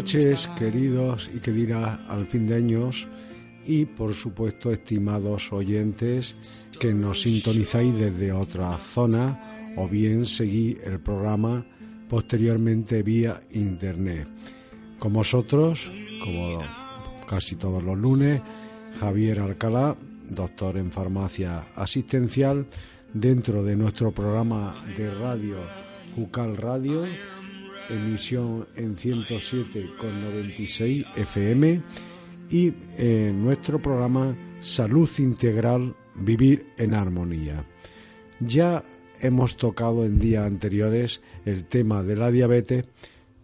noches, queridos y queridas al fin de años y, por supuesto, estimados oyentes que nos sintonizáis desde otra zona o bien seguí el programa posteriormente vía internet. Con vosotros, como casi todos los lunes, Javier Alcalá, doctor en farmacia asistencial, dentro de nuestro programa de radio Jucal Radio, emisión en 107,96 FM y en nuestro programa Salud Integral, Vivir en Armonía. Ya hemos tocado en días anteriores el tema de la diabetes,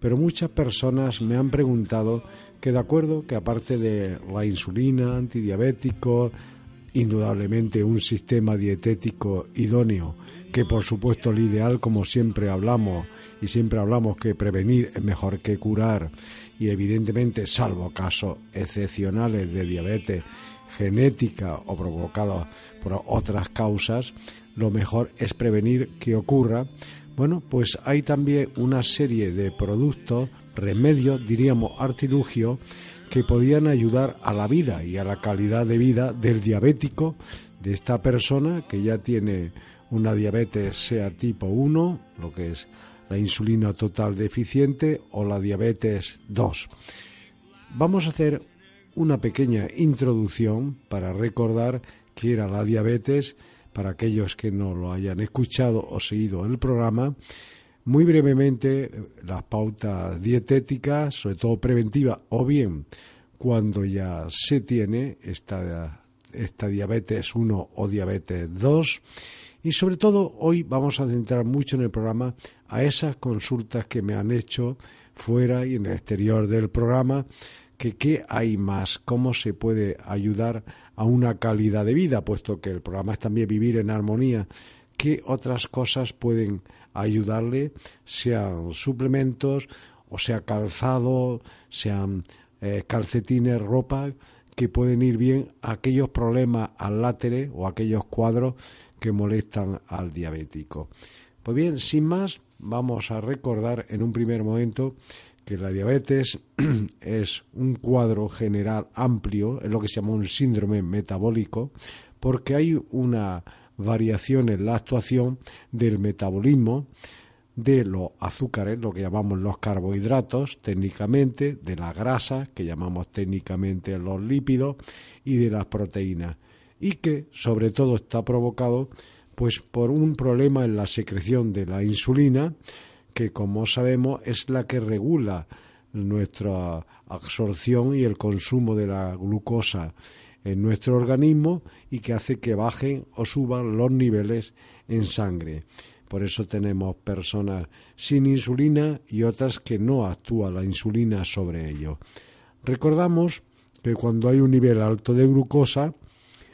pero muchas personas me han preguntado que de acuerdo que aparte de la insulina, antidiabético, indudablemente un sistema dietético idóneo, que por supuesto el ideal, como siempre hablamos, y siempre hablamos que prevenir es mejor que curar, y evidentemente, salvo casos excepcionales de diabetes genética o provocados por otras causas, lo mejor es prevenir que ocurra. Bueno, pues hay también una serie de productos, remedios, diríamos artilugios, que podían ayudar a la vida y a la calidad de vida del diabético, de esta persona que ya tiene una diabetes sea tipo 1, lo que es la insulina total deficiente, o la diabetes 2. Vamos a hacer una pequeña introducción para recordar qué era la diabetes, para aquellos que no lo hayan escuchado o seguido el programa, muy brevemente las pautas dietéticas, sobre todo preventivas, o bien cuando ya se tiene esta, esta diabetes 1 o diabetes 2. Y sobre todo hoy vamos a centrar mucho en el programa a esas consultas que me han hecho fuera y en el exterior del programa, que qué hay más, cómo se puede ayudar a una calidad de vida, puesto que el programa es también vivir en armonía, qué otras cosas pueden ayudarle, sean suplementos, o sea calzado, sean eh, calcetines, ropa, que pueden ir bien a aquellos problemas al látere o aquellos cuadros que molestan al diabético. Pues bien, sin más, vamos a recordar en un primer momento que la diabetes es un cuadro general amplio, es lo que se llama un síndrome metabólico, porque hay una variación en la actuación del metabolismo de los azúcares, lo que llamamos los carbohidratos técnicamente, de la grasa, que llamamos técnicamente los lípidos, y de las proteínas, y que sobre todo está provocado pues por un problema en la secreción de la insulina, que como sabemos es la que regula nuestra absorción y el consumo de la glucosa en nuestro organismo y que hace que bajen o suban los niveles en sangre. Por eso tenemos personas sin insulina y otras que no actúa la insulina sobre ello. Recordamos que cuando hay un nivel alto de glucosa,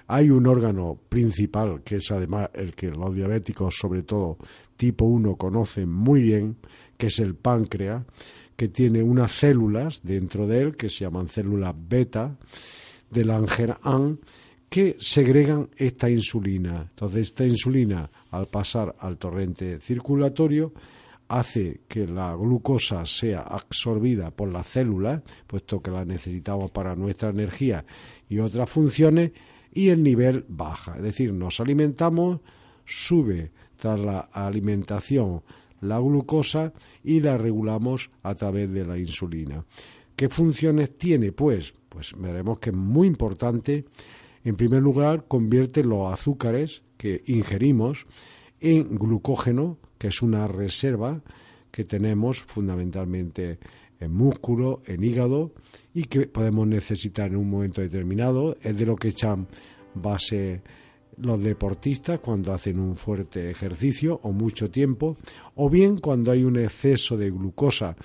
hay un órgano principal, que es además el que los diabéticos, sobre todo tipo 1, conocen muy bien, que es el páncreas, que tiene unas células dentro de él, que se llaman células beta, del Langerhans, que segregan esta insulina. Entonces, esta insulina, al pasar al torrente circulatorio, hace que la glucosa sea absorbida por las células, puesto que la necesitamos para nuestra energía y otras funciones, y el nivel baja. Es decir, nos alimentamos, sube tras la alimentación la glucosa y la regulamos a través de la insulina. ¿Qué funciones tiene? Pues, pues veremos que es muy importante. En primer lugar, convierte los azúcares que ingerimos en glucógeno, que es una reserva que tenemos fundamentalmente en músculo, en hígado y que podemos necesitar en un momento determinado. Es de lo que echan base los deportistas cuando hacen un fuerte ejercicio o mucho tiempo, o bien cuando hay un exceso de glucosa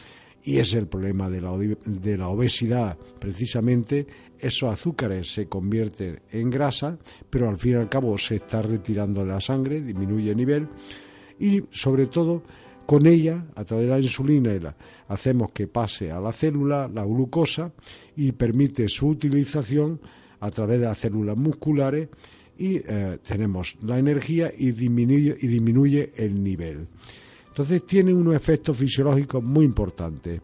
y es el problema de la, de la obesidad, precisamente esos azúcares se convierten en grasa, pero al fin y al cabo se está retirando la sangre, disminuye el nivel y sobre todo con ella, a través de la insulina, hacemos que pase a la célula la glucosa y permite su utilización a través de las células musculares y eh, tenemos la energía y disminuye, y disminuye el nivel. Entonces tiene unos efectos fisiológicos muy importantes.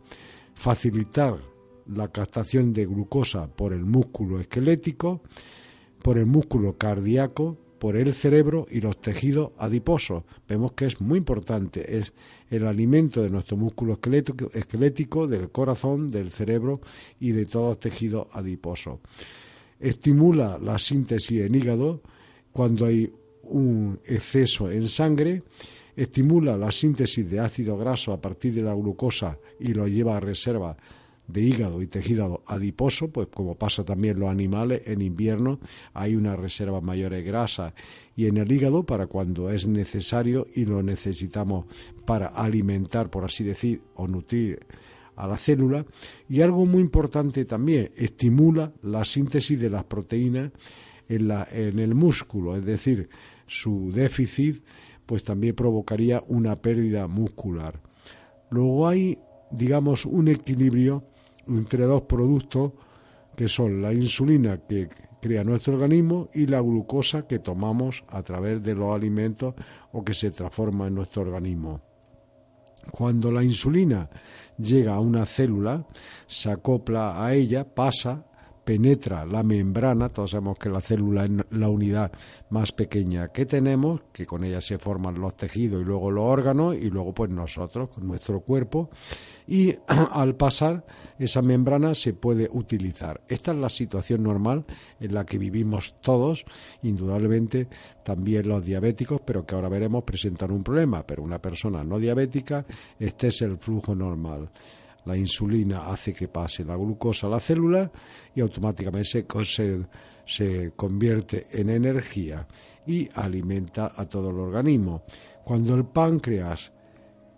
Facilitar la captación de glucosa por el músculo esquelético, por el músculo cardíaco, por el cerebro y los tejidos adiposos. Vemos que es muy importante, es el alimento de nuestro músculo esquelético, del corazón, del cerebro y de todos los tejidos adiposos. Estimula la síntesis en hígado cuando hay un exceso en sangre estimula la síntesis de ácido graso a partir de la glucosa y lo lleva a reserva de hígado y tejido adiposo, pues como pasa también los animales, en invierno hay una reserva mayor de grasa y en el hígado para cuando es necesario y lo necesitamos para alimentar, por así decir, o nutrir a la célula. Y algo muy importante también, estimula la síntesis de las proteínas en, la, en el músculo, es decir, su déficit pues también provocaría una pérdida muscular. Luego hay, digamos, un equilibrio entre dos productos que son la insulina que crea nuestro organismo y la glucosa que tomamos a través de los alimentos o que se transforma en nuestro organismo. Cuando la insulina llega a una célula, se acopla a ella, pasa penetra la membrana, todos sabemos que la célula es la unidad más pequeña que tenemos, que con ella se forman los tejidos y luego los órganos y luego pues nosotros, con nuestro cuerpo, y al pasar esa membrana se puede utilizar. Esta es la situación normal en la que vivimos todos, indudablemente también los diabéticos, pero que ahora veremos presentan un problema, pero una persona no diabética, este es el flujo normal. La insulina hace que pase la glucosa a la célula y automáticamente se, convierte en energía y alimenta a todo el organismo. Cuando el páncreas,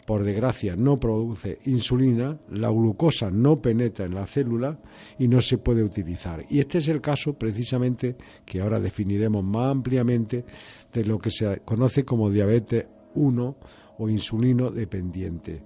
por desgracia, no produce insulina, la glucosa no penetra en la célula y no se puede utilizar. Y este es el caso precisamente que ahora definiremos más ampliamente de lo que se conoce como diabetes 1 o insulino dependiente.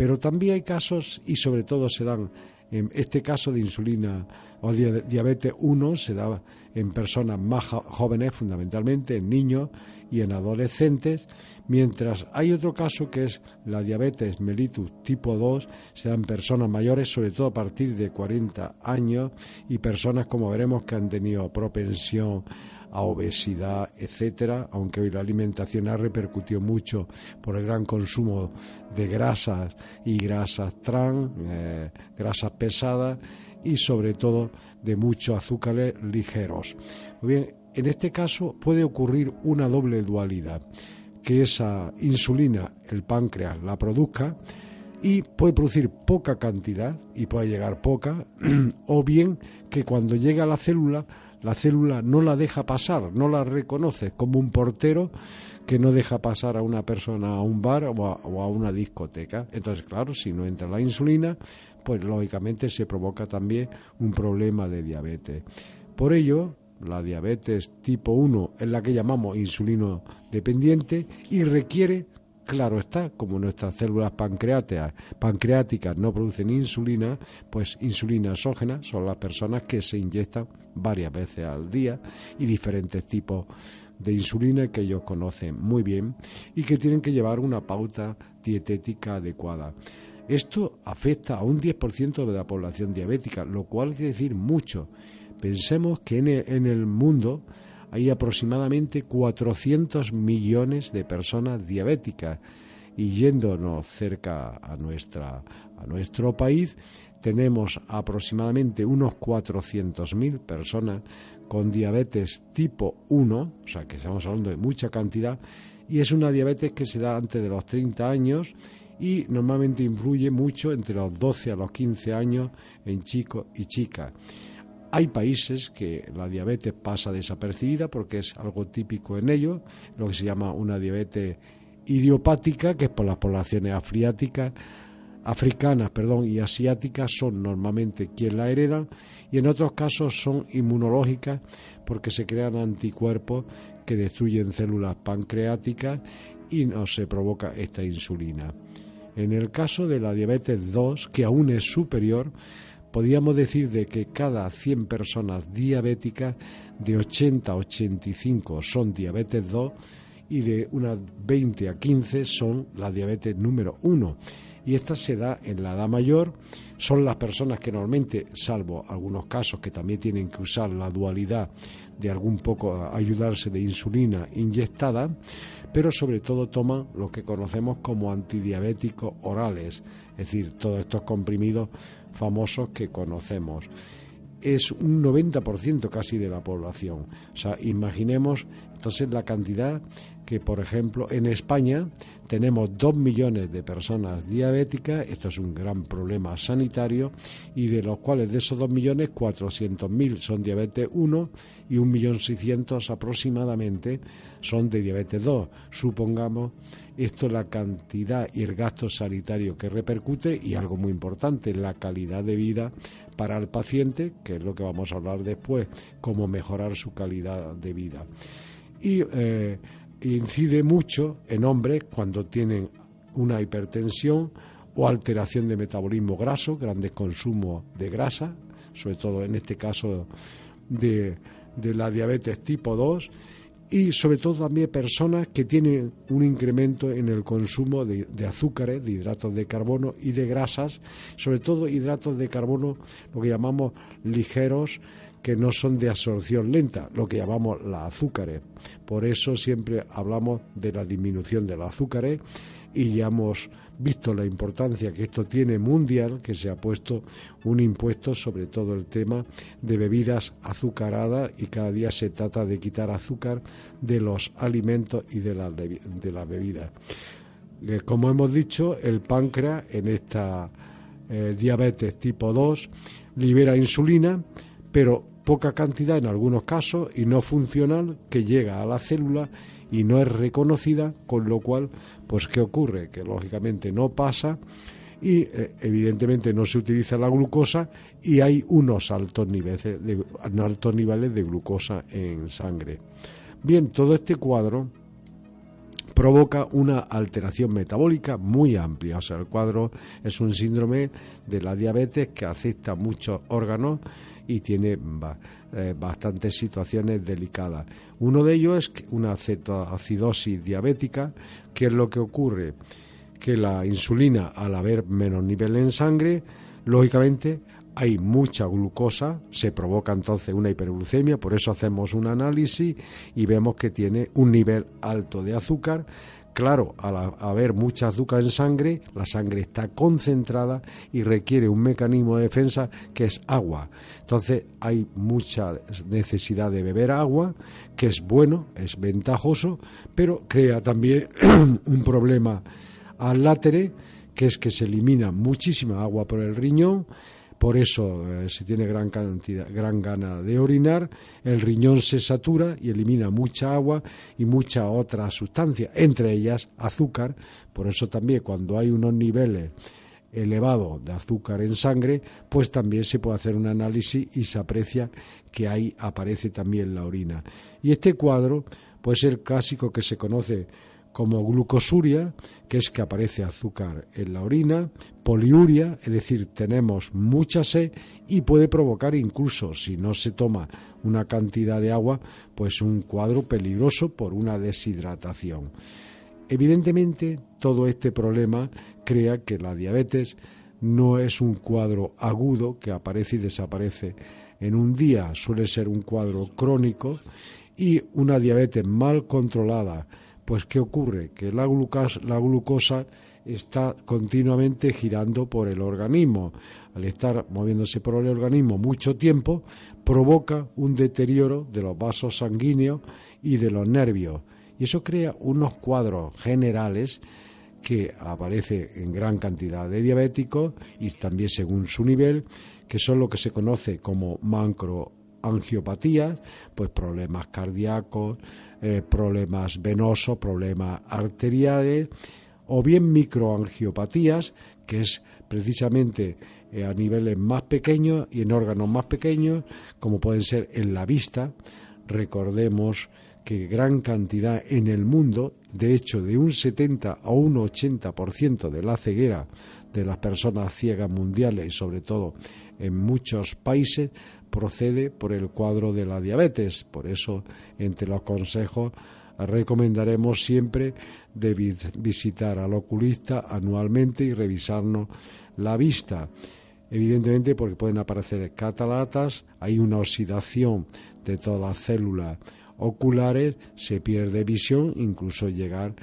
Pero también hay casos, y sobre todo se dan, en este caso de insulina o diabetes 1 se da en personas más jóvenes, fundamentalmente en niños y en adolescentes, mientras hay otro caso que es la diabetes mellitus tipo 2, se da en personas mayores, sobre todo a partir de 40 años, y personas, como veremos, que han tenido propensión a obesidad, etcétera, aunque hoy la alimentación ha repercutido mucho por el gran consumo de grasas y grasas trans, eh, grasas pesadas y sobre todo de muchos azúcares ligeros. Muy bien, en este caso puede ocurrir una doble dualidad, que esa insulina el páncreas la produzca y puede producir poca cantidad y puede llegar poca, o bien que cuando llega a la célula la célula no la deja pasar, no la reconoce como un portero que no deja pasar a una persona a un bar o a, una discoteca. Entonces, claro, si no entra la insulina, pues lógicamente se provoca también un problema de diabetes. Por ello, la diabetes tipo 1 es la que llamamos insulino dependiente y requiere Claro está, como nuestras células pancreáticas, pancreáticas no producen insulina, pues insulina exógena son las personas que se inyectan varias veces al día y diferentes tipos de insulina que ellos conocen muy bien y que tienen que llevar una pauta dietética adecuada. Esto afecta a un 10% de la población diabética, lo cual quiere decir mucho. Pensemos que en el, mundo hay aproximadamente 400 millones de personas diabéticas y yéndonos cerca a, nuestra, a nuestro país, tenemos aproximadamente unos 400.000 personas con diabetes tipo 1, o sea que estamos hablando de mucha cantidad, y es una diabetes que se da antes de los 30 años y normalmente influye mucho entre los 12 a los 15 años en chicos y chicas. Hay países que la diabetes pasa desapercibida porque es algo típico en ellos, lo que se llama una diabetes idiopática, que es por las poblaciones afriáticas, africanas perdón, y asiáticas son normalmente quien la heredan y en otros casos son inmunológicas porque se crean anticuerpos que destruyen células pancreáticas y no se provoca esta insulina. En el caso de la diabetes 2, que aún es superior, podríamos decir de que cada 100 personas diabéticas, de 80 a 85 son diabetes 2 y de unas 20 a 15 son la diabetes número 1. Y esta se da en la edad mayor, son las personas que normalmente, salvo algunos casos que también tienen que usar la dualidad de algún poco ayudarse de insulina inyectada, pero sobre todo toman lo que conocemos como antidiabéticos orales, es decir, todos estos comprimidos famosos que conocemos es un 90% casi de la población. O sea, imaginemos entonces la cantidad que, por ejemplo, en España tenemos dos millones de personas diabéticas, esto es un gran problema sanitario, y de los cuales de esos dos millones, 400.000 son diabetes 1 y 1.600.000 aproximadamente son de diabetes 2. Supongamos esto la cantidad y el gasto sanitario que repercute y algo muy importante, la calidad de vida para el paciente, que es lo que vamos a hablar después, cómo mejorar su calidad de vida. Y eh, incide mucho en hombres cuando tienen una hipertensión o alteración de metabolismo graso, grandes consumos de grasa, sobre todo en este caso de, de la diabetes tipo 2, y sobre todo también personas que tienen un incremento en el consumo de, de, azúcares, de hidratos de carbono y de grasas, sobre todo hidratos de carbono, lo que llamamos ligeros, que no son de absorción lenta, lo que llamamos las azúcares. Por eso siempre hablamos de la disminución de los azúcares y ya hemos visto la importancia que esto tiene mundial, que se ha puesto un impuesto sobre todo el tema de bebidas azucaradas y cada día se trata de quitar azúcar de los alimentos y de las la bebidas. Eh, como hemos dicho, el páncreas en esta eh, diabetes tipo 2 libera insulina, pero poca cantidad en algunos casos y no funcional que llega a la célula y no es reconocida, con lo cual, pues ¿qué ocurre? Que lógicamente no pasa y eh, evidentemente no se utiliza la glucosa y hay unos altos niveles de, altos niveles de glucosa en sangre. Bien, todo este cuadro provoca una alteración metabólica muy amplia. O sea, el cuadro es un síndrome de la diabetes que afecta muchos órganos y tiene eh, bastantes situaciones delicadas. Uno de ellos es una cetoacidosis diabética, que es lo que ocurre que la insulina, al haber menos nivel en sangre, lógicamente hay mucha glucosa, se provoca entonces una hiperglucemia, por eso hacemos un análisis y vemos que tiene un nivel alto de azúcar Claro, al haber mucha azúcar en sangre, la sangre está concentrada y requiere un mecanismo de defensa que es agua. Entonces hay mucha necesidad de beber agua, que es bueno, es ventajoso, pero crea también un problema al látere, que es que se elimina muchísima agua por el riñón, por eso eh, se tiene gran cantidad, gran gana de orinar, el riñón se satura y elimina mucha agua y mucha otra sustancia, entre ellas azúcar, por eso también cuando hay unos niveles elevados de azúcar en sangre, pues también se puede hacer un análisis y se aprecia que ahí aparece también la orina. Y este cuadro, pues el clásico que se conoce como glucosuria, que es que aparece azúcar en la orina, poliuria, es decir, tenemos mucha sed y puede provocar incluso, si no se toma una cantidad de agua, pues un cuadro peligroso por una deshidratación. Evidentemente, todo este problema crea que la diabetes no es un cuadro agudo que aparece y desaparece en un día, suele ser un cuadro crónico y una diabetes mal controlada, pues ¿qué ocurre? Que la glucosa, está continuamente girando por el organismo. Al estar moviéndose por el organismo mucho tiempo, provoca un deterioro de los vasos sanguíneos y de los nervios. Y eso crea unos cuadros generales que aparece en gran cantidad de diabéticos y también según su nivel, que son lo que se conoce como macroangiopatías, pues problemas cardíacos, eh, problemas venosos, problemas arteriales, o bien microangiopatías, que es precisamente eh, a niveles más pequeños y en órganos más pequeños, como pueden ser en la vista. Recordemos que gran cantidad en el mundo, de hecho de un 70 a un 80% de la ceguera de las personas ciegas mundiales y sobre todo en muchos países procede por el cuadro de la diabetes. Por eso, entre los consejos, recomendaremos siempre de visitar al oculista anualmente y revisarnos la vista. Evidentemente porque pueden aparecer cataratas, hay una oxidación de todas las células oculares, se pierde visión, incluso llegar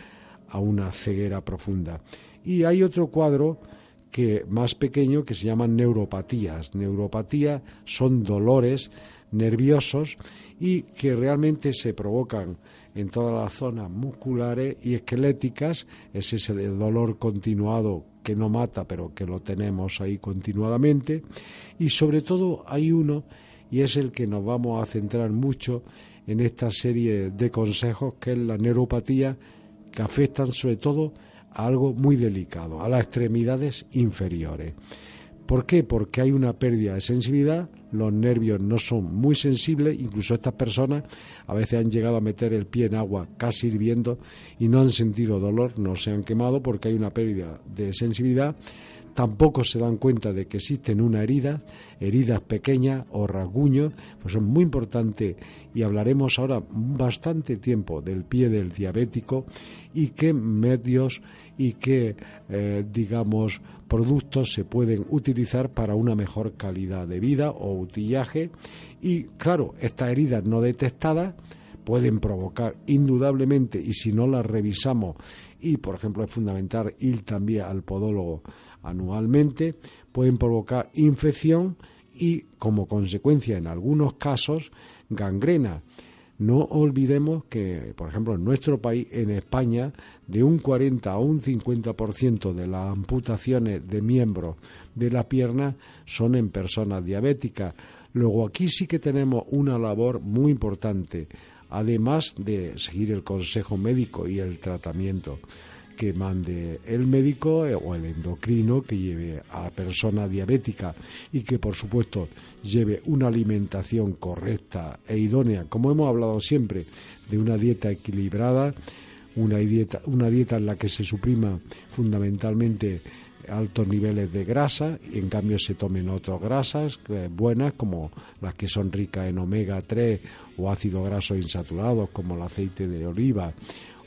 a una ceguera profunda. Y hay otro cuadro que más pequeño que se llaman neuropatías. Neuropatía son dolores nerviosos y que realmente se provocan en todas las zonas musculares y esqueléticas, es ese dolor continuado que no mata, pero que lo tenemos ahí continuadamente, y sobre todo hay uno, y es el que nos vamos a centrar mucho en esta serie de consejos, que es la neuropatía, que afectan sobre todo algo muy delicado, a las extremidades inferiores. ¿Por qué? Porque hay una pérdida de sensibilidad, los nervios no son muy sensibles, incluso estas personas a veces han llegado a meter el pie en agua casi hirviendo y no han sentido dolor, no se han quemado porque hay una pérdida de sensibilidad. Tampoco se dan cuenta de que existen unas heridas, heridas pequeñas o rasguños, pues son muy importantes y hablaremos ahora bastante tiempo del pie del diabético y qué medios y qué, eh, digamos, productos se pueden utilizar para una mejor calidad de vida o utillaje. Y claro, estas heridas no detectadas pueden provocar indudablemente, y si no las revisamos, y por ejemplo es fundamental ir también al podólogo anualmente, pueden provocar infección y como consecuencia en algunos casos gangrena. No olvidemos que, por ejemplo, en nuestro país, en España, de un 40 a un 50% de las amputaciones de miembros de la pierna son en personas diabéticas. Luego aquí sí que tenemos una labor muy importante, además de seguir el consejo médico y el tratamiento que mande el médico eh, o el endocrino que lleve a la persona diabética y que por supuesto lleve una alimentación correcta e idónea, como hemos hablado siempre, de una dieta equilibrada, una dieta, una dieta en la que se suprima fundamentalmente altos niveles de grasa y en cambio se tomen otras grasas eh, buenas como las que son ricas en omega 3 o ácidos grasos insaturados como el aceite de oliva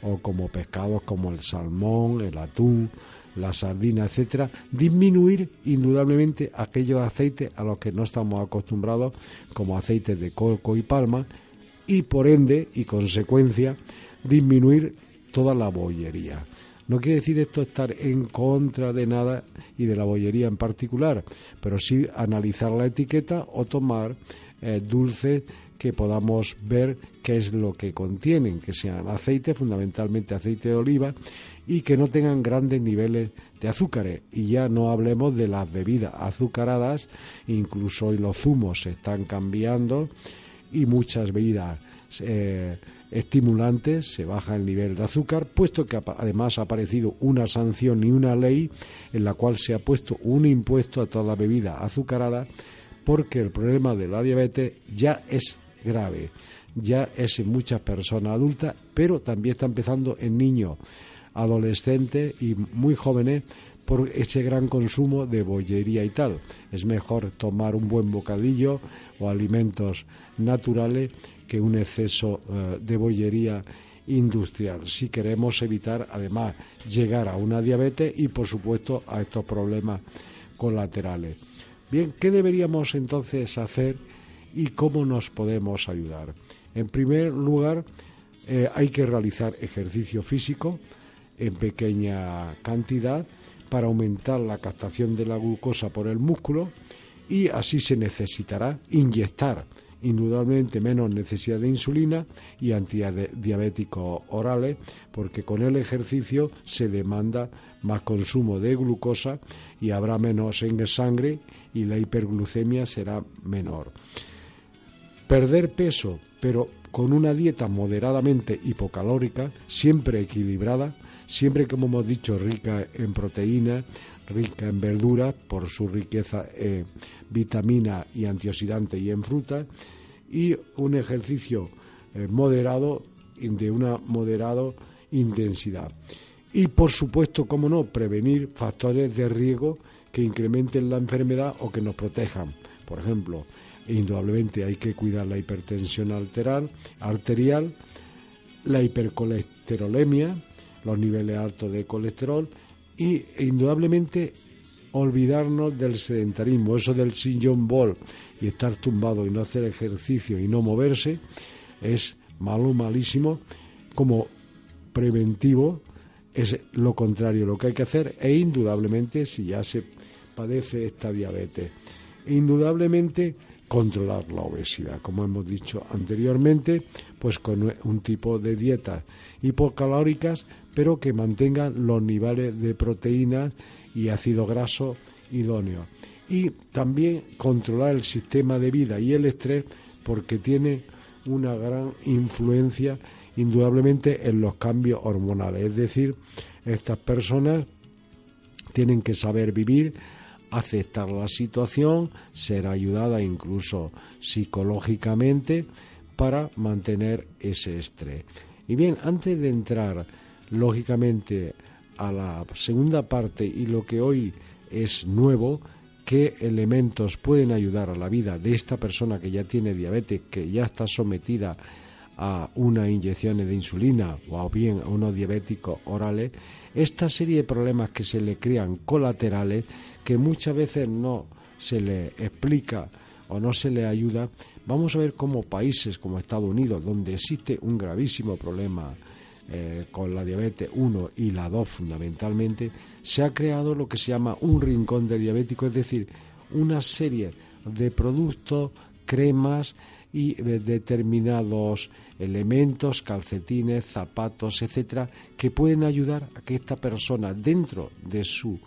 o como pescados como el salmón, el atún, la sardina, etcétera, disminuir indudablemente aquellos aceites a los que no estamos acostumbrados, como aceites de coco y palma, y por ende y consecuencia disminuir toda la bollería. No quiere decir esto estar en contra de nada y de la bollería en particular, pero sí analizar la etiqueta o tomar eh, dulces que podamos ver qué es lo que contienen, que sean aceite, fundamentalmente aceite de oliva, y que no tengan grandes niveles de azúcares. Y ya no hablemos de las bebidas azucaradas, incluso hoy los zumos se están cambiando y muchas bebidas eh, estimulantes se baja el nivel de azúcar, puesto que además ha aparecido una sanción y una ley en la cual se ha puesto un impuesto a toda la bebida azucarada porque el problema de la diabetes ya es grave. Ya es en muchas personas adultas, pero también está empezando en niños, adolescentes y muy jóvenes por ese gran consumo de bollería y tal. Es mejor tomar un buen bocadillo o alimentos naturales que un exceso eh, de bollería industrial. Si queremos evitar, además, llegar a una diabetes y, por supuesto, a estos problemas colaterales. Bien, ¿qué deberíamos entonces hacer y cómo nos podemos ayudar? En primer lugar, eh, hay que realizar ejercicio físico en pequeña cantidad para aumentar la captación de la glucosa por el músculo y así se necesitará inyectar indudablemente menos necesidad de insulina y antidiabéticos orales, porque con el ejercicio se demanda más consumo de glucosa y habrá menos en sangre y la hiperglucemia será menor. Perder peso, pero con una dieta moderadamente hipocalórica, siempre equilibrada, siempre como hemos dicho rica en proteínas, rica en verduras por su riqueza en vitamina y antioxidante y en fruta y un ejercicio eh, moderado de una moderada intensidad. Y por supuesto, como no, prevenir factores de riesgo que incrementen la enfermedad o que nos protejan. Por ejemplo, indudablemente hay que cuidar la hipertensión arterial, arterial la hipercolesterolemia, los niveles altos de colesterol y indudablemente olvidarnos del sedentarismo, eso del sillón ball y estar tumbado y no hacer ejercicio y no moverse es malo, malísimo. Como preventivo es lo contrario lo que hay que hacer e indudablemente si ya se padece esta diabetes, indudablemente controlar la obesidad, como hemos dicho anteriormente, pues con un tipo de dietas hipocalóricas, pero que mantengan los niveles de proteínas y ácido graso idóneo. Y también controlar el sistema de vida y el estrés porque tiene una gran influencia indudablemente en los cambios hormonales. Es decir, estas personas tienen que saber vivir aceptar la situación, ser ayudada incluso psicológicamente para mantener ese estrés. Y bien, antes de entrar lógicamente a la segunda parte y lo que hoy es nuevo, qué elementos pueden ayudar a la vida de esta persona que ya tiene diabetes, que ya está sometida a una inyección de insulina o bien a unos diabéticos orales, esta serie de problemas que se le crean colaterales que muchas veces no se le explica o no se le ayuda, vamos a ver cómo países como Estados Unidos, donde existe un gravísimo problema eh, con la diabetes 1 y la 2 fundamentalmente, se ha creado lo que se llama un rincón de diabético, es decir, una serie de productos, cremas y de determinados elementos, calcetines, zapatos, etcétera, que pueden ayudar a que esta persona dentro de su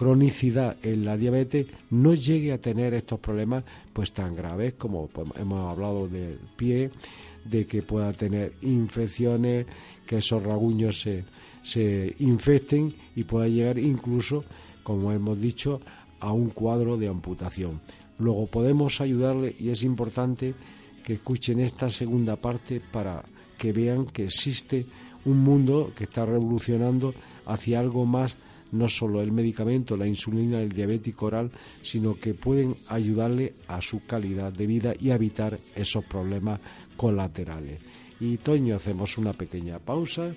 cronicidad en la diabetes no llegue a tener estos problemas pues tan graves como pues, hemos hablado del pie, de que pueda tener infecciones, que esos raguños se, se infecten y pueda llegar incluso, como hemos dicho, a un cuadro de amputación. Luego podemos ayudarle y es importante que escuchen esta segunda parte para que vean que existe un mundo que está revolucionando hacia algo más no solo el medicamento, la insulina, el diabético oral, sino que pueden ayudarle a su calidad de vida y evitar esos problemas colaterales. Y Toño, hacemos una pequeña pausa.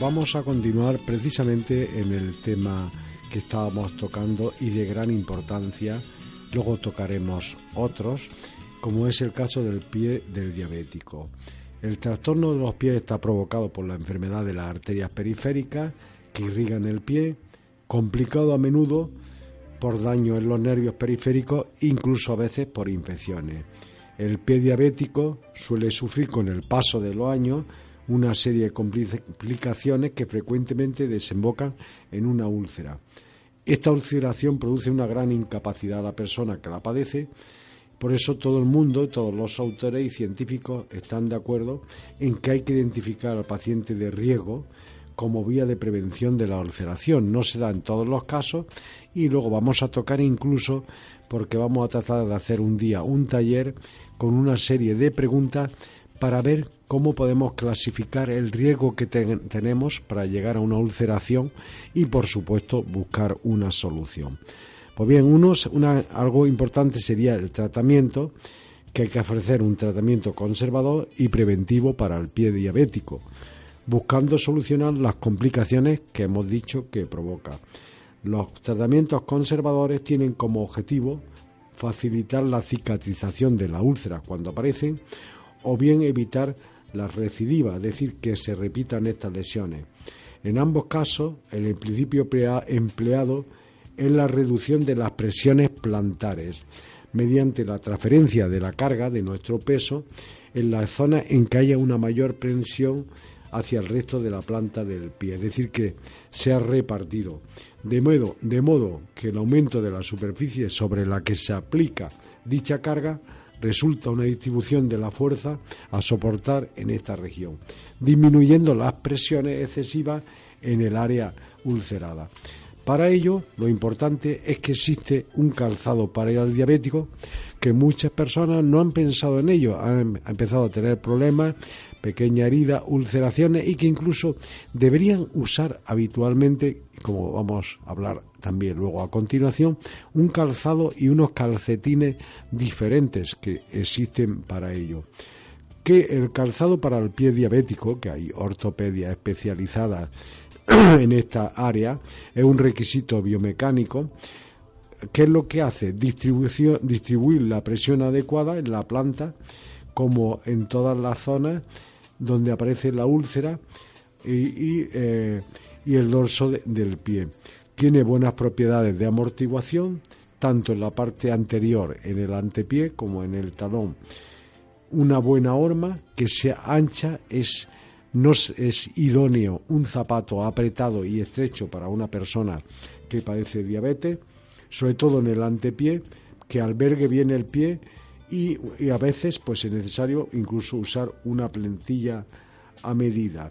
Vamos a continuar precisamente en el tema que estábamos tocando y de gran importancia. Luego tocaremos otros, como es el caso del pie del diabético. El trastorno de los pies está provocado por la enfermedad de las arterias periféricas que irrigan el pie, complicado a menudo por daño en los nervios periféricos, incluso a veces por infecciones. El pie diabético suele sufrir con el paso de los años una serie de complicaciones que frecuentemente desembocan en una úlcera. Esta ulceración produce una gran incapacidad a la persona que la padece, por eso todo el mundo, todos los autores y científicos están de acuerdo en que hay que identificar al paciente de riesgo como vía de prevención de la ulceración. No se da en todos los casos y luego vamos a tocar incluso porque vamos a tratar de hacer un día un taller con una serie de preguntas para ver cómo podemos clasificar el riesgo que tenemos para llegar a una ulceración y, por supuesto, buscar una solución. Pues bien, unos, algo importante sería el tratamiento, que hay que ofrecer un tratamiento conservador y preventivo para el pie diabético, buscando solucionar las complicaciones que hemos dicho que provoca. Los tratamientos conservadores tienen como objetivo facilitar la cicatrización de la úlcera cuando aparecen o bien evitar la recidiva, es decir, que se repitan estas lesiones. En ambos casos, el principio empleado es la reducción de las presiones plantares mediante la transferencia de la carga de nuestro peso en las zonas en que haya una mayor presión hacia el resto de la planta del pie, es decir, que sea repartido, de modo, de modo que el aumento de la superficie sobre la que se aplica dicha carga resulta una distribución de la fuerza a soportar en esta región, disminuyendo las presiones excesivas en el área ulcerada. Para ello, lo importante es que existe un calzado para el diabético que muchas personas no han pensado en ello, han empezado a tener problemas, pequeña herida, ulceraciones y que incluso deberían usar habitualmente, como vamos a hablar también luego a continuación, un calzado y unos calcetines diferentes que existen para ello que el calzado para el pie diabético, que hay ortopedia especializada en esta área, es un requisito biomecánico. ¿Qué es lo que hace? distribuir la presión adecuada en la planta, como en todas las zonas donde aparece la úlcera y, eh, el dorso del pie. Tiene buenas propiedades de amortiguación, tanto en la parte anterior, en el antepié, como en el talón. Una buena horma que sea ancha es no es idóneo un zapato apretado y estrecho para una persona que padece diabetes, sobre todo en el antepié, que albergue bien el pie y, a veces pues es necesario incluso usar una plantilla a medida.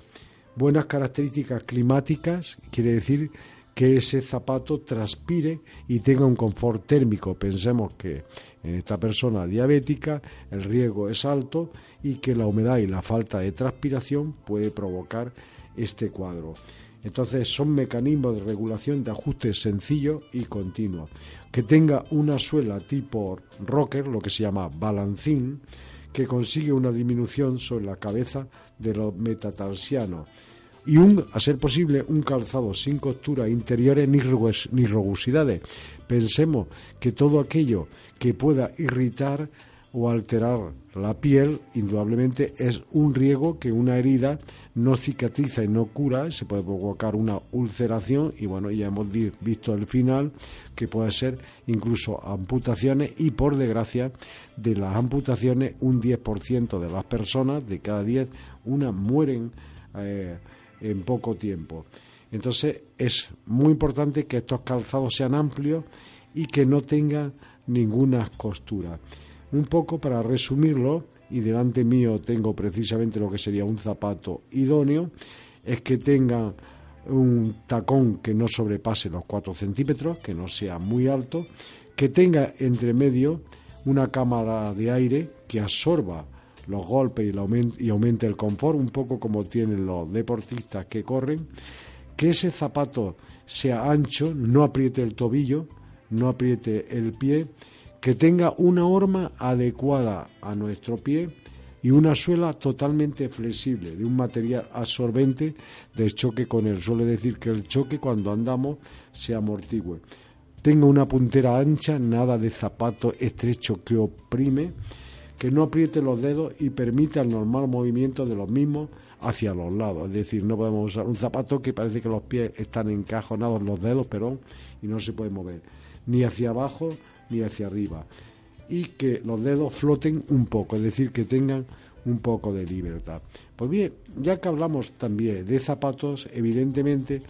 Buenas características climáticas quiere decir que ese zapato transpire y tenga un confort térmico. Pensemos que en esta persona diabética el riesgo es alto y que la humedad y la falta de transpiración puede provocar este cuadro. Entonces son mecanismos de regulación de ajuste sencillo y continuo. Que tenga una suela tipo rocker, lo que se llama balancín, que consigue una disminución sobre la cabeza de los metatarsianos y un, a ser posible, un calzado sin costura interiores ni, ni rugosidades. Pensemos que todo aquello que pueda irritar o alterar la piel, indudablemente es un riesgo que una herida no cicatriza y no cura, se puede provocar una ulceración y bueno, ya hemos visto el final que puede ser incluso amputaciones y por desgracia de las amputaciones un 10% de las personas, de cada 10, una mueren eh, en poco tiempo. Entonces es muy importante que estos calzados sean amplios y que no tengan ninguna costura. Un poco para resumirlo, y delante mío tengo precisamente lo que sería un zapato idóneo, es que tenga un tacón que no sobrepase los 4 centímetros, que no sea muy alto, que tenga entre medio una cámara de aire que absorba los golpes y, y aumente el confort, un poco como tienen los deportistas que corren, que ese zapato sea ancho, no apriete el tobillo, no apriete el pie, que tenga una horma adecuada a nuestro pie y una suela totalmente flexible, de un material absorbente de choque con el suelo, decir que el choque cuando andamos se amortigüe. Tenga una puntera ancha, nada de zapato estrecho que oprime, que no apriete los dedos y permita el normal movimiento de los mismos hacia los lados. Es decir, no podemos usar un zapato que parece que los pies están encajonados, los dedos, perdón, y no se puede mover, ni hacia abajo ni hacia arriba. Y que los dedos floten un poco, es decir, que tengan un poco de libertad. Pues bien, ya que hablamos también de zapatos, evidentemente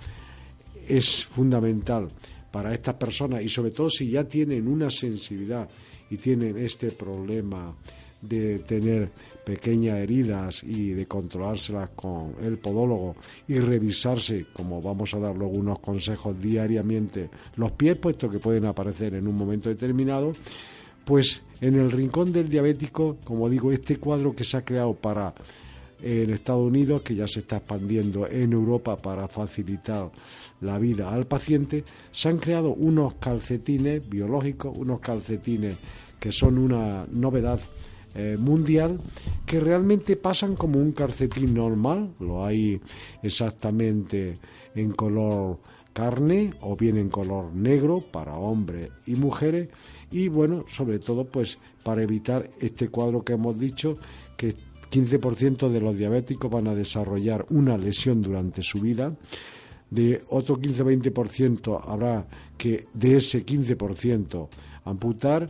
es fundamental para estas personas y sobre todo si ya tienen una sensibilidad y tienen este problema de tener pequeñas heridas y de controlárselas con el podólogo y revisarse, como vamos a dar luego unos consejos diariamente, los pies, puesto que pueden aparecer en un momento determinado, pues en el rincón del diabético, como digo, este cuadro que se ha creado para en Estados Unidos, que ya se está expandiendo en Europa para facilitar la vida al paciente, se han creado unos calcetines biológicos, unos calcetines que son una novedad eh, mundial que realmente pasan como un calcetín normal, lo hay exactamente en color carne o bien en color negro para hombres y mujeres y bueno, sobre todo pues para evitar este cuadro que hemos dicho que 15% de los diabéticos van a desarrollar una lesión durante su vida, de otro 15-20% habrá que de ese 15% amputar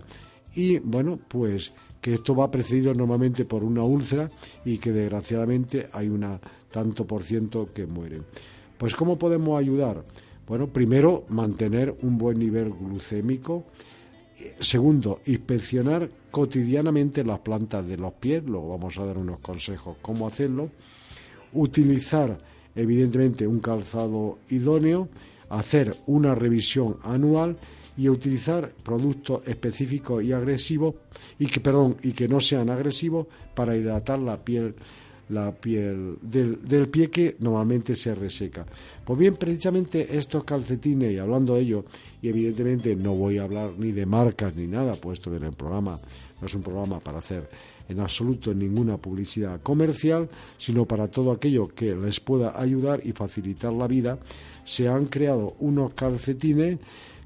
y bueno, pues que esto va precedido normalmente por una úlcera y que desgraciadamente hay un tanto por ciento que mueren. Pues ¿cómo podemos ayudar? Bueno, primero mantener un buen nivel glucémico. Segundo, inspeccionar cotidianamente las plantas de los pies, luego vamos a dar unos consejos cómo hacerlo. Utilizar evidentemente un calzado idóneo, hacer una revisión anual y utilizar productos específicos y agresivos y que perdón y que no sean agresivos para hidratar la piel la piel del, del, pie que normalmente se reseca. Pues bien, precisamente estos calcetines, y hablando de ello, y evidentemente no voy a hablar ni de marcas ni nada, puesto que en el programa no es un programa para hacer en absoluto ninguna publicidad comercial, sino para todo aquello que les pueda ayudar y facilitar la vida, se han creado unos calcetines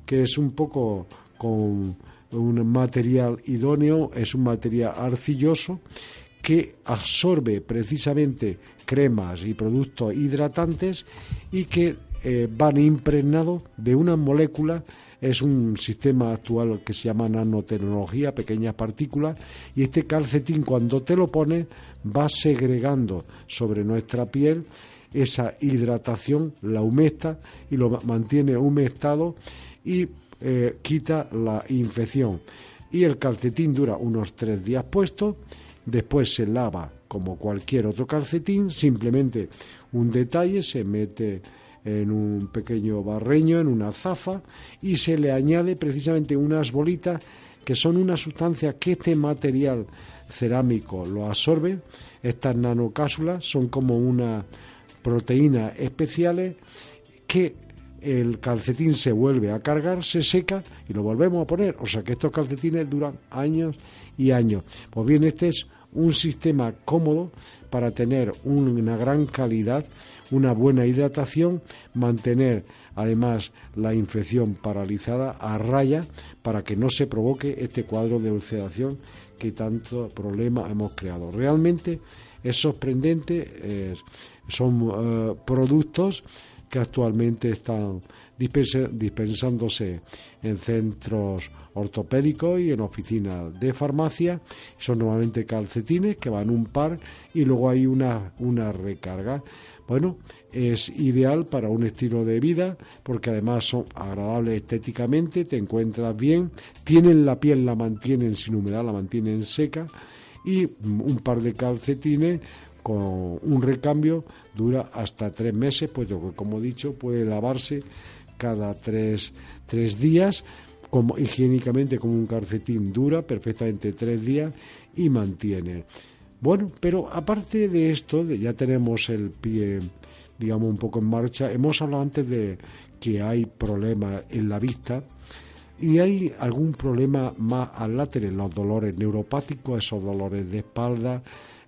que es un poco con un material idóneo, es un material arcilloso que absorbe precisamente cremas y productos hidratantes y que eh, van impregnados de una molécula. Es un sistema actual que se llama nanotecnología, pequeñas partículas, y este calcetín cuando te lo pones va segregando sobre nuestra piel esa hidratación, la humecta y lo mantiene humectado y eh, quita la infección. Y el calcetín dura unos tres días puesto, después se lava como cualquier otro calcetín, simplemente un detalle, se mete en un pequeño barreño, en una zafa, y se le añade precisamente unas bolitas que son una sustancia que este material cerámico lo absorbe. Estas nanocápsulas son como una proteínas especiales que el calcetín se vuelve a cargar, se seca y lo volvemos a poner. O sea que estos calcetines duran años y años. Pues bien, este es un sistema cómodo para tener una gran calidad, una buena hidratación, mantener además la infección paralizada a raya para que no se provoque este cuadro de ulceración que tanto problema hemos creado. Realmente es sorprendente, son eh, productos que actualmente están dispensándose en centros ortopédicos y en oficinas de farmacia. Son normalmente calcetines que van un par y luego hay una, una recarga. Bueno, es ideal para un estilo de vida porque además son agradables estéticamente, te encuentras bien, tienen la piel, la mantienen sin humedad, la mantienen seca y un par de calcetines con un recambio dura hasta tres meses, pues que como he dicho puede lavarse cada tres, tres días, como higiénicamente como un calcetín dura perfectamente tres días y mantiene. Bueno, pero aparte de esto, ya tenemos el pie, digamos, un poco en marcha. Hemos hablado antes de que hay problemas en la vista y hay algún problema más al lateral, los dolores neuropáticos, esos dolores de espalda,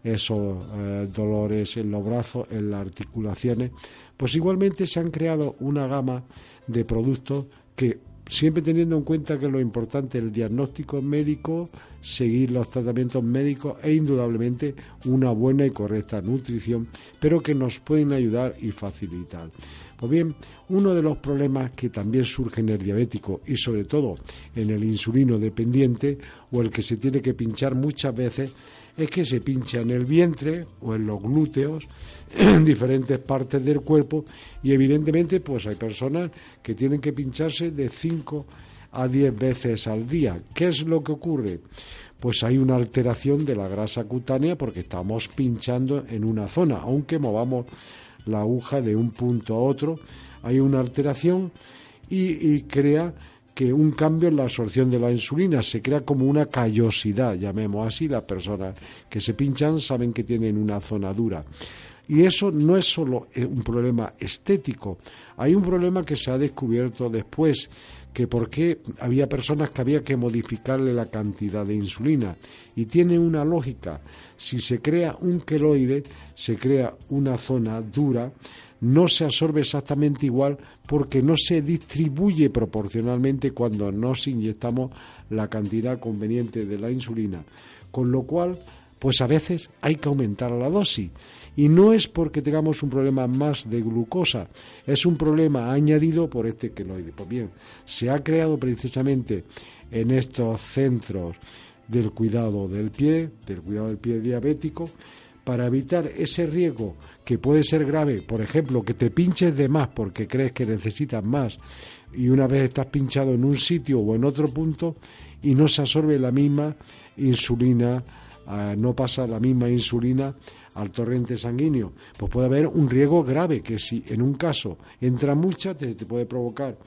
esos eh, dolores en los brazos, en las articulaciones, pues igualmente se han creado una gama de productos que siempre teniendo en cuenta que lo importante es el diagnóstico médico, seguir los tratamientos médicos e indudablemente una buena y correcta nutrición, pero que nos pueden ayudar y facilitar. Pues bien, uno de los problemas que también surge en el diabético y sobre todo en el insulino dependiente o el que se tiene que pinchar muchas veces es que se pincha en el vientre o en los glúteos, en diferentes partes del cuerpo y evidentemente pues hay personas que tienen que pincharse de 5 a 10 veces al día. ¿Qué es lo que ocurre? Pues hay una alteración de la grasa cutánea porque estamos pinchando en una zona, aunque movamos la aguja de un punto a otro, hay una alteración y, y crea que un cambio en la absorción de la insulina se crea como una callosidad, llamemos así, las personas que se pinchan saben que tienen una zona dura. Y eso no es solo eh, un problema estético, hay un problema que se ha descubierto después, que por qué había personas que había que modificarle la cantidad de insulina. Y tiene una lógica, si se crea un queloide, se crea una zona dura, no se absorbe exactamente igual porque no se distribuye proporcionalmente cuando nos inyectamos la cantidad conveniente de la insulina. Con lo cual, pues a veces hay que aumentar la dosis. Y no es porque tengamos un problema más de glucosa, es un problema añadido por este queloide. Pues bien, se ha creado precisamente en estos centros del cuidado del pie, del cuidado del pie diabético, para evitar ese riesgo que puede ser grave, por ejemplo, que te pinches de más porque crees que necesitas más y una vez estás pinchado en un sitio o en otro punto y no se absorbe la misma insulina, ah, no pasa la misma insulina al torrente sanguíneo, pues puede haber un riesgo grave que si en un caso entra mucha te puede provocar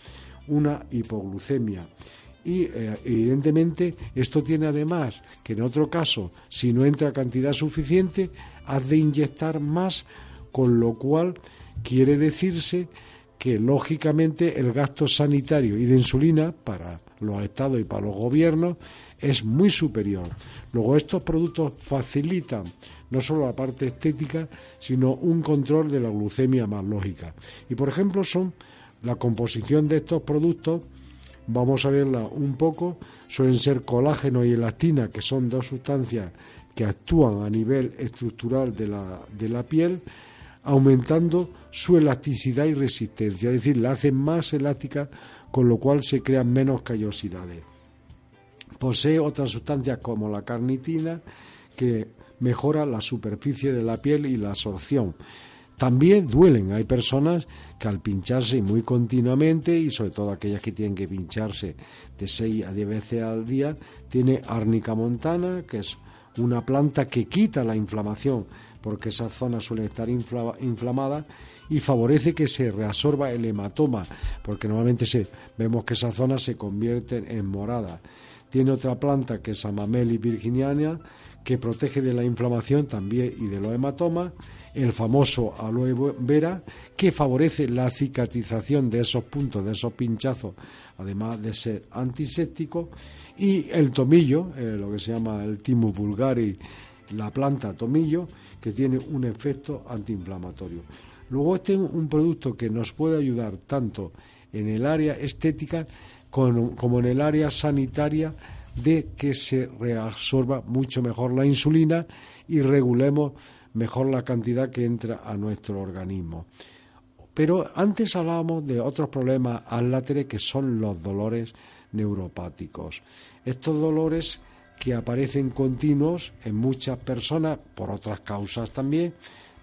una hipoglucemia y eh, evidentemente esto tiene además que en otro caso, si no entra cantidad suficiente, has de inyectar más, con lo cual quiere decirse que lógicamente el gasto sanitario y de insulina para los estados y para los gobiernos es muy superior. Luego estos productos facilitan no solo la parte estética, sino un control de la glucemia más lógica. Y por ejemplo son la composición de estos productos vamos a verla un poco, suelen ser colágeno y elastina, que son dos sustancias que actúan a nivel estructural de la, de la piel, aumentando su elasticidad y resistencia, es decir, la hacen más elástica, con lo cual se crean menos callosidades. Posee otras sustancias como la carnitina, que mejora la superficie de la piel y la absorción. También duelen. Hay personas que al pincharse muy continuamente y sobre todo aquellas que tienen que pincharse de 6 a 10 veces al día, tiene árnica montana, que es una planta que quita la inflamación porque esa zona suele estar inflamada y favorece que se reabsorba el hematoma, porque normalmente se, vemos que esa zona se convierte en morada. Tiene otra planta que es Amamelis virginiana, que protege de la inflamación también y de los hematomas, el famoso aloe vera, que favorece la cicatrización de esos puntos, de esos pinchazos, además de ser antiséptico, y el tomillo, eh, lo que se llama el timo vulgari, la planta tomillo, que tiene un efecto antiinflamatorio. Luego este es un producto que nos puede ayudar tanto en el área estética como en el área sanitaria de que se reabsorba mucho mejor la insulina y regulemos mejor la cantidad que entra a nuestro organismo. Pero antes hablábamos de otros problemas aláteres que son los dolores neuropáticos. Estos dolores que aparecen continuos en muchas personas por otras causas también,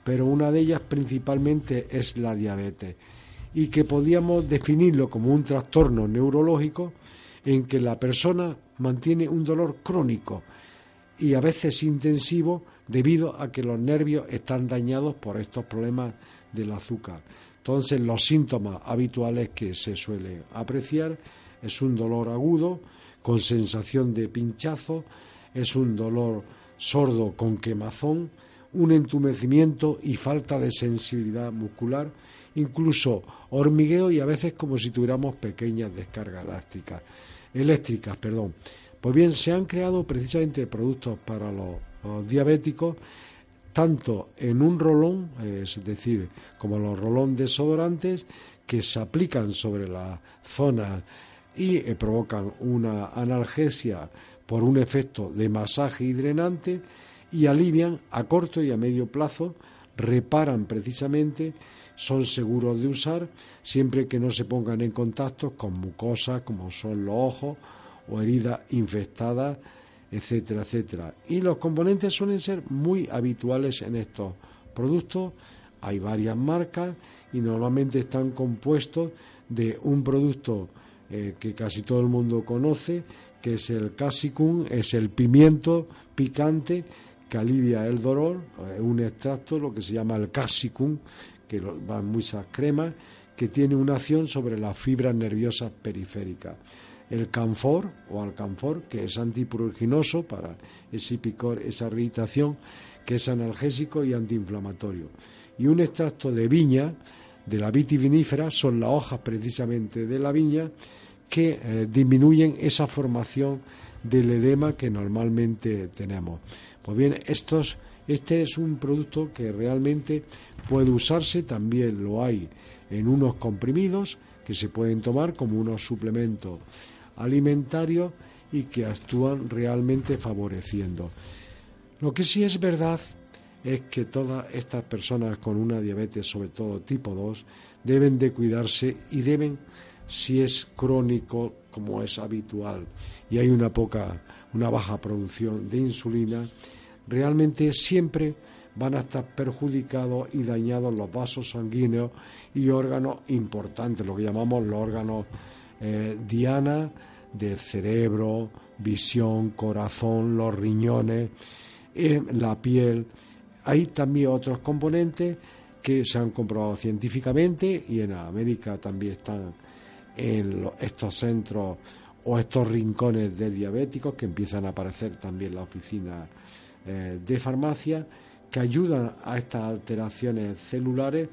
pero una de ellas principalmente es la diabetes y que podíamos definirlo como un trastorno neurológico en que la persona mantiene un dolor crónico y a veces intensivo debido a que los nervios están dañados por estos problemas del azúcar. Entonces los síntomas habituales que se suele apreciar es un dolor agudo con sensación de pinchazo, es un dolor sordo con quemazón, un entumecimiento y falta de sensibilidad muscular, incluso hormigueo y a veces como si tuviéramos pequeñas descargas eléctricas. Eléctricas perdón. Pues bien, se han creado precisamente productos para los, diabéticos, tanto en un rolón, es decir, como los rolón desodorantes, que se aplican sobre la zona y eh, provocan una analgesia por un efecto de masaje y drenante y alivian a corto y a medio plazo, reparan precisamente, son seguros de usar siempre que no se pongan en contacto con mucosas como son los ojos o heridas infectadas, etcétera, etcétera. Y los componentes suelen ser muy habituales en estos productos. Hay varias marcas y normalmente están compuestos de un producto eh, que casi todo el mundo conoce, que es el casicum, es el pimiento picante que alivia el dolor, es un extracto, lo que se llama el casicum, que va en muchas cremas, que tiene una acción sobre las fibras nerviosas periféricas. El canfor o alcanfor, que es antipurginoso para ese picor, esa irritación, que es analgésico y antiinflamatorio. Y un extracto de viña, de la vitivinífera, son las hojas precisamente de la viña, que eh, disminuyen esa formación del edema que normalmente tenemos. Pues bien, estos, este es un producto que realmente puede usarse, también lo hay en unos comprimidos que se pueden tomar como unos suplementos alimentarios y que actúan realmente favoreciendo. Lo que sí es verdad es que todas estas personas con una diabetes, sobre todo tipo 2, deben de cuidarse y deben si es crónico como es habitual y hay una poca una baja producción de insulina realmente siempre van a estar perjudicados y dañados los vasos sanguíneos y órganos importantes lo que llamamos los órganos eh, diana del cerebro visión corazón los riñones eh, la piel. Hay también otros componentes que se han comprobado científicamente y en América también están en estos centros o estos rincones de diabéticos que empiezan a aparecer también la oficina eh, de farmacia que ayudan a estas alteraciones celulares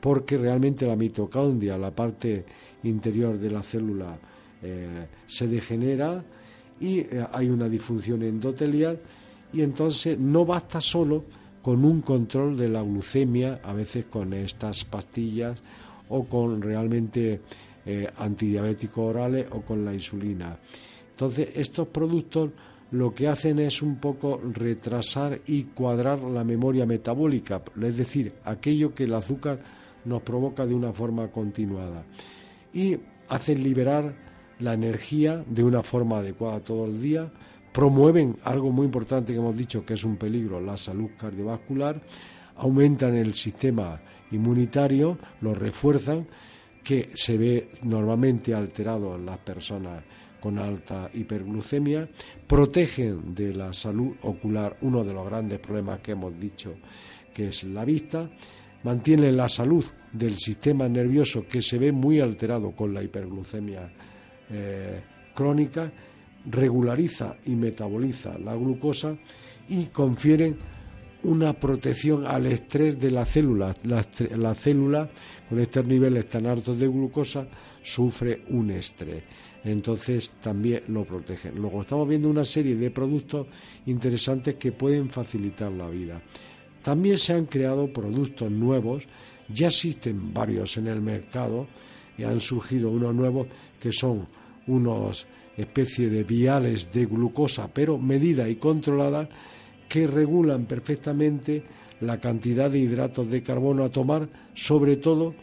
porque realmente la mitocondria, la parte interior de la célula, eh, se degenera y eh, hay una disfunción endotelial y entonces no basta solo con un control de la glucemia, a veces con estas pastillas o con realmente antidiabéticos orales o con la insulina. Entonces, estos productos lo que hacen es un poco retrasar y cuadrar la memoria metabólica, es decir, aquello que el azúcar nos provoca de una forma continuada. Y hacen liberar la energía de una forma adecuada todo el día, promueven algo muy importante que hemos dicho que es un peligro, la salud cardiovascular, aumentan el sistema inmunitario, lo refuerzan que se ve normalmente alterado en las personas con alta hiperglucemia, protegen de la salud ocular uno de los grandes problemas que hemos dicho que es la vista, mantienen la salud del sistema nervioso que se ve muy alterado con la hiperglucemia eh, crónica, regulariza y metaboliza la glucosa y confieren una protección al estrés de la célula. La, la célula, con estos niveles tan altos de glucosa, sufre un estrés. Entonces también lo protegen. Luego estamos viendo una serie de productos interesantes que pueden facilitar la vida. También se han creado productos nuevos, ya existen varios en el mercado y han surgido unos nuevos que son unos especie de viales de glucosa, pero medida y controlada, que regulan perfectamente la cantidad de hidratos de carbono a tomar, sobre todo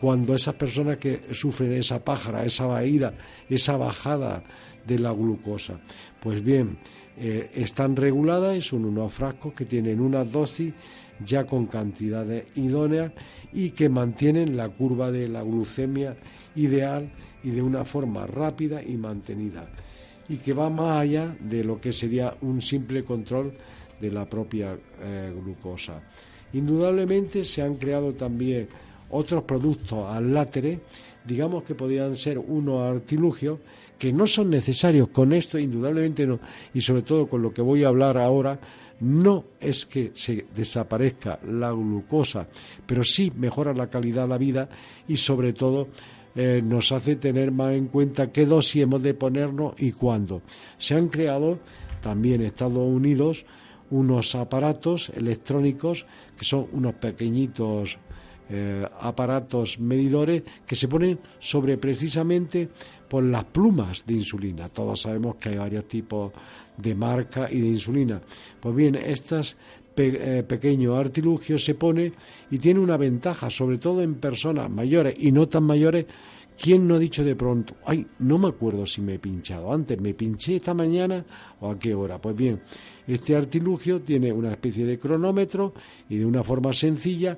cuando esas personas que sufren esa pájara, esa vaída, esa bajada de la glucosa. Pues bien, eh, están reguladas y son unos frascos que tienen una dosis ya con cantidades idóneas y que mantienen la curva de la glucemia ideal y de una forma rápida y mantenida y que va más allá de lo que sería un simple control de la propia eh, glucosa. Indudablemente se han creado también otros productos al látere, digamos que podrían ser unos artilugios que no son necesarios con esto, indudablemente no, y sobre todo con lo que voy a hablar ahora, no es que se desaparezca la glucosa, pero sí mejora la calidad de la vida y sobre todo eh, nos hace tener más en cuenta qué dosis hemos de ponernos y cuándo. Se han creado también Estados Unidos unos aparatos electrónicos que son unos pequeñitos eh, aparatos medidores que se ponen sobre precisamente por las plumas de insulina. Todos sabemos que hay varios tipos de marca y de insulina. Pues bien, estos eh, pequeños artilugios se pone y tiene una ventaja, sobre todo en personas mayores y no tan mayores. ¿Quién no ha dicho de pronto, ay, no me acuerdo si me he pinchado antes, me pinché esta mañana o a qué hora? Pues bien, este artilugio tiene una especie de cronómetro y de una forma sencilla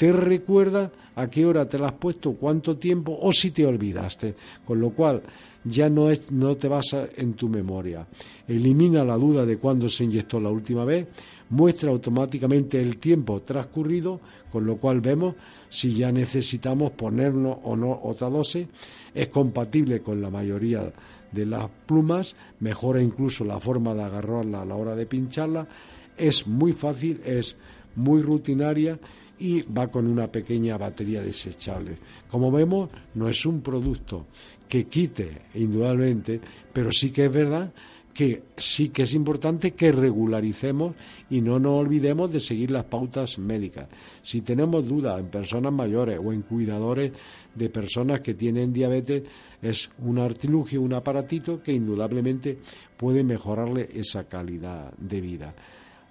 te recuerda a qué hora te la has puesto, cuánto tiempo o si te olvidaste. Con lo cual ya no, es, no te basa en tu memoria. Elimina la duda de cuándo se inyectó la última vez, muestra automáticamente el tiempo transcurrido, con lo cual vemos si ya necesitamos ponernos o no otra dosis. Es compatible con la mayoría de las plumas, mejora incluso la forma de agarrarla a la hora de pincharla. Es muy fácil, es muy rutinaria y va con una pequeña batería desechable. Como vemos, no es un producto que quite indudablemente, pero sí que es verdad que sí que es importante que regularicemos y no nos olvidemos de seguir las pautas médicas. Si tenemos dudas en personas mayores o en cuidadores de personas que tienen diabetes, es un artilugio, un aparatito que indudablemente puede mejorarle esa calidad de vida.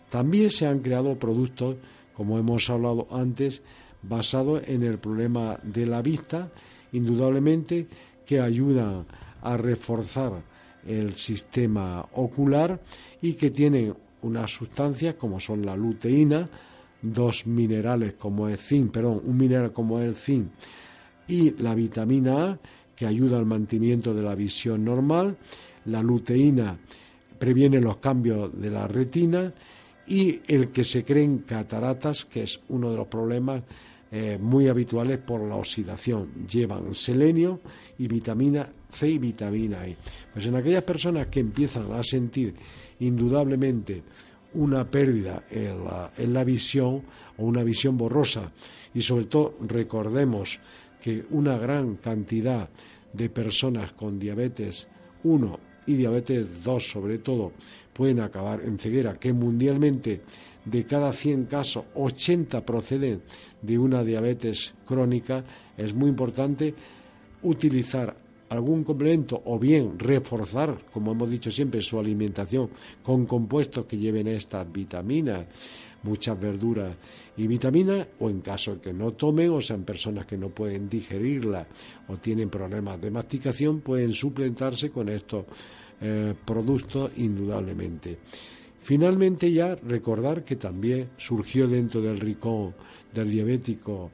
También se han creado productos como hemos hablado antes, basado en el problema de la vista, indudablemente que ayuda a reforzar el sistema ocular y que tienen unas sustancias como son la luteína, dos minerales como el zinc, perdón, un mineral como el zinc y la vitamina A que ayuda al mantenimiento de la visión normal, la luteína previene los cambios de la retina y el que se creen cataratas, que es uno de los problemas eh, muy habituales por la oxidación. Llevan selenio y vitamina C y vitamina E. Pues en aquellas personas que empiezan a sentir indudablemente una pérdida en la, en la visión o una visión borrosa y sobre todo recordemos que una gran cantidad de personas con diabetes 1 y diabetes 2 sobre todo pueden acabar en ceguera, que mundialmente de cada 100 casos, 80 proceden de una diabetes crónica, es muy importante utilizar algún complemento o bien reforzar, como hemos dicho siempre, su alimentación con compuestos que lleven estas vitaminas, muchas verduras y vitaminas, o en caso que no tomen, o sean personas que no pueden digerirla o tienen problemas de masticación, pueden suplentarse con estos eh, producto indudablemente. Finalmente ya recordar que también surgió dentro del ricón del diabético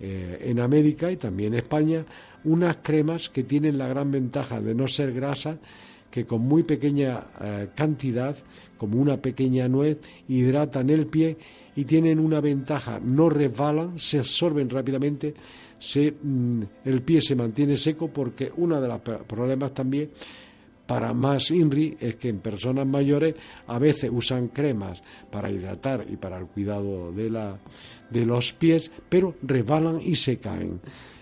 eh, en América y también en España unas cremas que tienen la gran ventaja de no ser grasa, que con muy pequeña eh, cantidad, como una pequeña nuez, hidratan el pie y tienen una ventaja, no resbalan, se absorben rápidamente, se, mm, el pie se mantiene seco porque uno de los problemas también para más INRI es que en personas mayores a veces usan cremas para hidratar y para el cuidado de, la, de los pies, pero resbalan y se caen.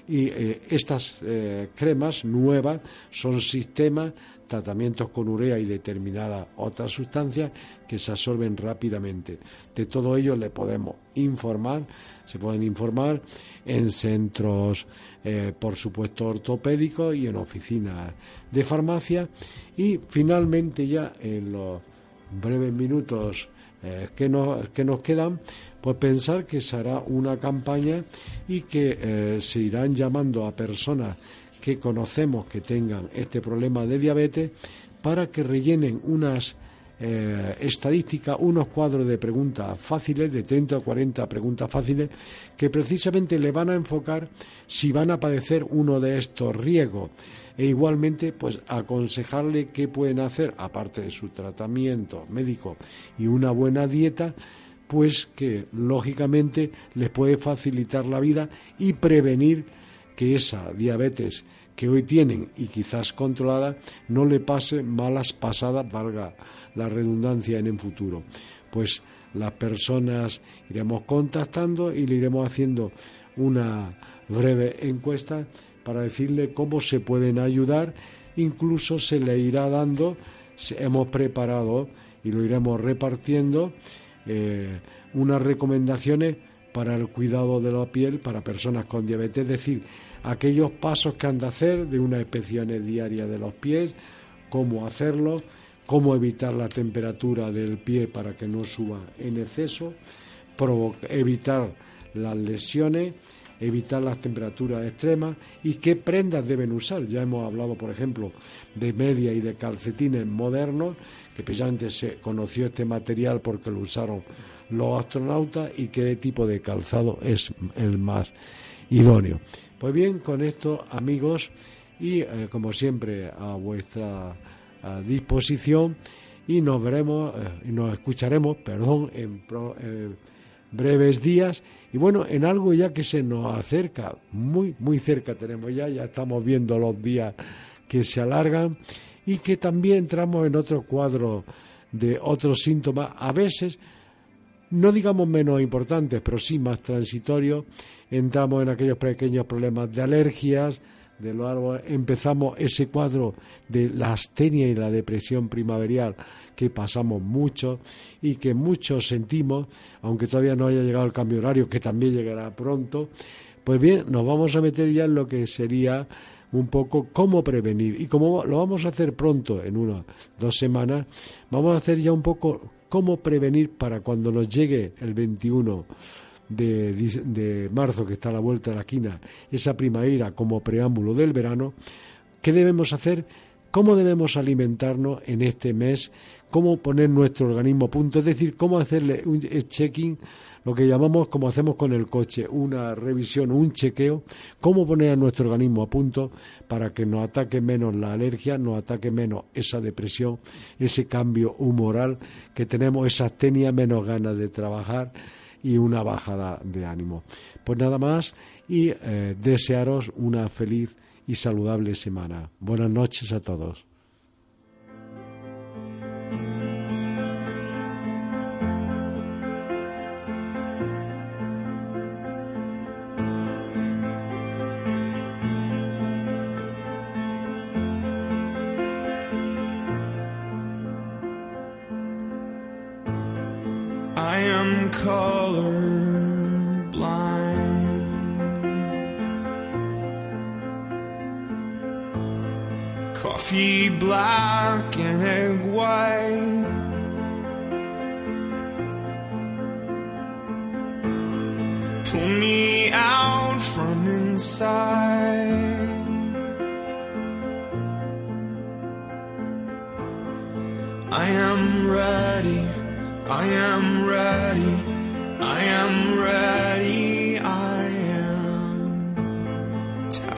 Y eh, estas eh, cremas nuevas son sistemas tratamientos con urea y determinadas otras sustancias que se absorben rápidamente. De todo ello le podemos informar, se pueden informar en centros, eh, por supuesto, ortopédicos y en oficinas de farmacia. Y finalmente ya en los breves minutos eh, que, nos, que nos quedan, pues pensar que se hará una campaña y que eh, se irán llamando a personas que conocemos que tengan este problema de diabetes para que rellenen unas eh, estadísticas, unos cuadros de preguntas fáciles, de 30 o 40 preguntas fáciles, que precisamente le van a enfocar si van a padecer uno de estos riesgos. E igualmente pues aconsejarle qué pueden hacer aparte de su tratamiento médico y una buena dieta pues que lógicamente les puede facilitar la vida y prevenir que esa diabetes que hoy tienen y quizás controlada no le pase malas pasadas, valga la redundancia en el futuro. Pues las personas iremos contactando y le iremos haciendo una breve encuesta para decirle cómo se pueden ayudar, incluso se le irá dando, hemos preparado y lo iremos repartiendo eh, unas recomendaciones para el cuidado de la piel para personas con diabetes, es decir, aquellos pasos que han de hacer de una inspecciones diarias de los pies, cómo hacerlo, cómo evitar la temperatura del pie para que no suba en exceso, evitar las lesiones, evitar las temperaturas extremas y qué prendas deben usar. Ya hemos hablado, por ejemplo, de media y de calcetines modernos, que precisamente se conoció este material porque lo usaron los astronautas y qué tipo de calzado es el más idóneo. Pues bien, con esto, amigos, y eh, como siempre a vuestra disposición y nos veremos eh, y nos escucharemos, perdón, en breves días y bueno, en algo ya que se nos acerca, muy muy cerca tenemos ya, ya estamos viendo los días que se alargan y que también entramos en otro cuadro de otros síntomas, a veces no digamos menos importantes, pero sí más transitorios, entramos en aquellos pequeños problemas de alergias, de los árboles, empezamos ese cuadro de la astenia y la depresión primaveral que pasamos mucho y que muchos sentimos, aunque todavía no haya llegado el cambio horario, que también llegará pronto, pues bien, nos vamos a meter ya en lo que sería un poco cómo prevenir. Y como lo vamos a hacer pronto, en unas dos semanas, vamos a hacer ya un poco cómo prevenir para cuando nos llegue el 21 de, de, marzo, que está a la vuelta de la esquina, esa primavera como preámbulo del verano, ¿qué debemos hacer? ¿Cómo debemos alimentarnos en este mes? ¿Cómo poner nuestro organismo a punto? Es decir, cómo hacerle un checking lo que llamamos, como hacemos con el coche, una revisión, un chequeo, cómo poner a nuestro organismo a punto para que nos ataque menos la alergia, nos ataque menos esa depresión, ese cambio humoral que tenemos, esa astenia, menos ganas de trabajar y una bajada de ánimo. Pues nada más y eh, desearos una feliz y saludable semana. Buenas noches a todos.